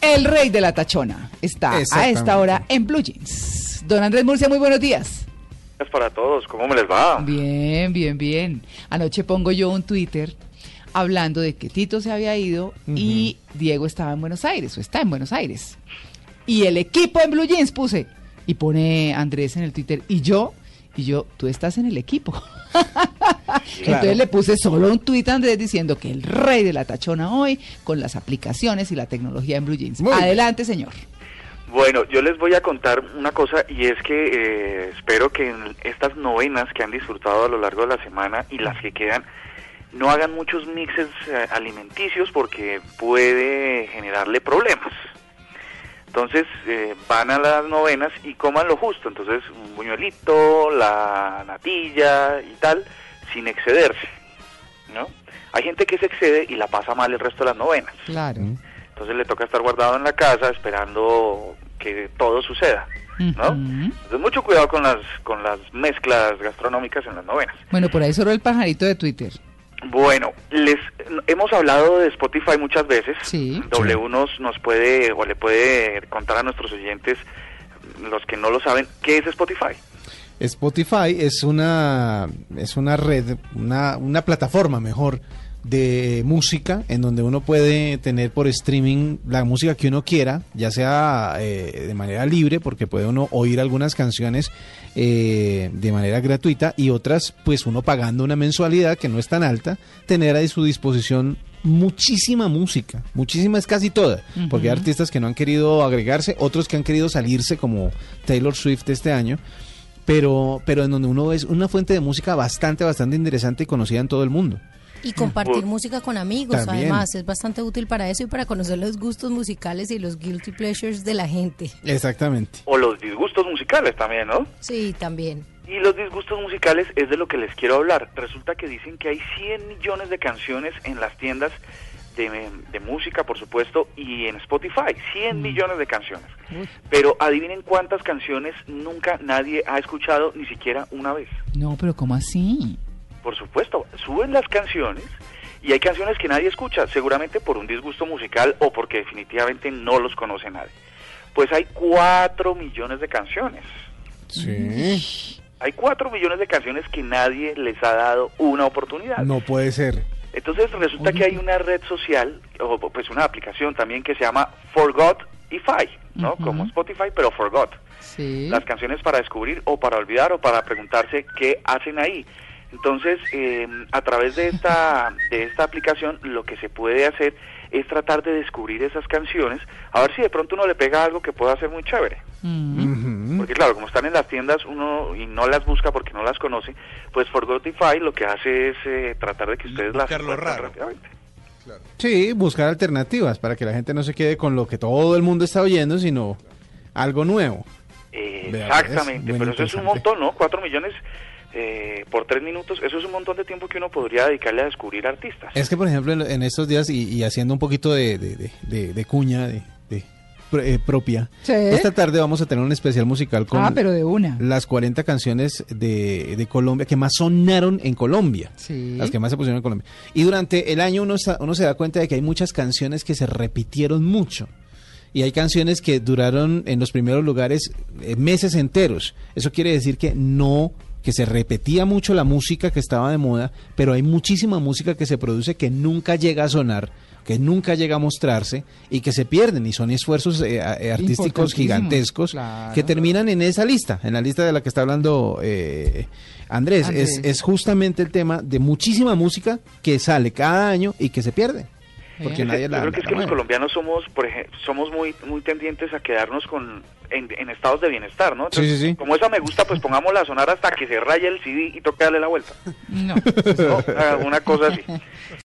El rey de la tachona está a esta hora en Blue Jeans. Don Andrés Murcia, muy buenos días. Gracias para todos, ¿cómo me les va? Bien, bien, bien. Anoche pongo yo un Twitter hablando de que Tito se había ido y Diego estaba en Buenos Aires o está en Buenos Aires. Y el equipo en Blue Jeans puse. Y pone Andrés en el Twitter. Y yo, y yo, tú estás en el equipo. Entonces le puse solo un tuit a Andrés diciendo que el rey de la tachona hoy con las aplicaciones y la tecnología en Blue Jeans. Muy bien. Adelante, señor. Bueno, yo les voy a contar una cosa y es que eh, espero que en estas novenas que han disfrutado a lo largo de la semana y las que quedan no hagan muchos mixes eh, alimenticios porque puede generarle problemas. Entonces eh, van a las novenas y coman lo justo, entonces un buñuelito, la natilla y tal, sin excederse, ¿no? Hay gente que se excede y la pasa mal el resto de las novenas. Claro. Entonces le toca estar guardado en la casa esperando que todo suceda, ¿no? Entonces mucho cuidado con las con las mezclas gastronómicas en las novenas. Bueno, por ahí solo el pajarito de Twitter. Bueno, les hemos hablado de Spotify muchas veces. Sí. W nos nos puede o le puede contar a nuestros oyentes los que no lo saben qué es Spotify. Spotify es una, es una red, una, una plataforma mejor de música en donde uno puede tener por streaming la música que uno quiera, ya sea eh, de manera libre, porque puede uno oír algunas canciones eh, de manera gratuita y otras, pues uno pagando una mensualidad que no es tan alta, tener a su disposición muchísima música, muchísima es casi toda, porque hay artistas que no han querido agregarse, otros que han querido salirse como Taylor Swift este año pero, pero en donde uno es una fuente de música bastante, bastante interesante y conocida en todo el mundo. Y compartir música con amigos, También. además, es bastante útil para eso y para conocer los gustos musicales y los guilty pleasures de la gente. Exactamente. O los disgustos musicales también, ¿no? Sí, también. Y los disgustos musicales es de lo que les quiero hablar. Resulta que dicen que hay 100 millones de canciones en las tiendas de, de música, por supuesto, y en Spotify. 100 millones de canciones. Uy. Pero adivinen cuántas canciones nunca nadie ha escuchado ni siquiera una vez. No, pero ¿cómo así? Por supuesto, suben las canciones y hay canciones que nadie escucha, seguramente por un disgusto musical o porque definitivamente no los conoce nadie. Pues hay 4 millones de canciones. Sí. Hay 4 millones de canciones que nadie les ha dado una oportunidad. No puede ser. Entonces resulta Oye. que hay una red social, o pues una aplicación también que se llama Forgotify, ¿no? Como Spotify, pero Forgot. Sí. Las canciones para descubrir o para olvidar o para preguntarse qué hacen ahí. Entonces, eh, a través de esta, de esta aplicación, lo que se puede hacer es tratar de descubrir esas canciones, a ver si de pronto uno le pega algo que pueda ser muy chévere. Mm. Porque claro, como están en las tiendas uno y no las busca porque no las conoce, pues Forgotify lo que hace es eh, tratar de que ustedes las encuentren rápidamente. Sí, buscar alternativas para que la gente no se quede con lo que todo el mundo está oyendo, sino algo nuevo. Eh, Vea, exactamente, pero eso es un montón, ¿no? Cuatro millones eh, por tres minutos, eso es un montón de tiempo que uno podría dedicarle a descubrir artistas. Es que, por ejemplo, en, en estos días, y, y haciendo un poquito de, de- de- de- de cuña de, de pro- eh, propia, Sí. esta tarde vamos a tener un especial musical con Ah, pero de una. las 40 canciones de, de Colombia que más sonaron en Colombia. Sí. Las que más se pusieron en Colombia. Y durante el año uno, uno se da cuenta de que hay muchas canciones que se repitieron mucho. Y hay canciones que duraron en los primeros lugares eh, meses enteros. Eso quiere decir que no, que se repetía mucho la música que estaba de moda, pero hay muchísima música que se produce que nunca llega a sonar, que nunca llega a mostrarse y que se pierden. Y son esfuerzos eh, eh, artísticos gigantescos claro. que terminan en esa lista, en la lista de la que está hablando eh, Andrés. Andrés. Es, es justamente el tema de muchísima música que sale cada año y que se pierde. Porque Eh, nadie Yo la, creo que es la que los colombianos somos, por ejemplo, somos muy muy tendientes a quedarnos con en, en estados de bienestar, ¿no? Sí, sí, sí. Como esa me gusta, pues pongámosla a sonar hasta que se raye el CD y toque darle la vuelta. No. ¿no? Una cosa así.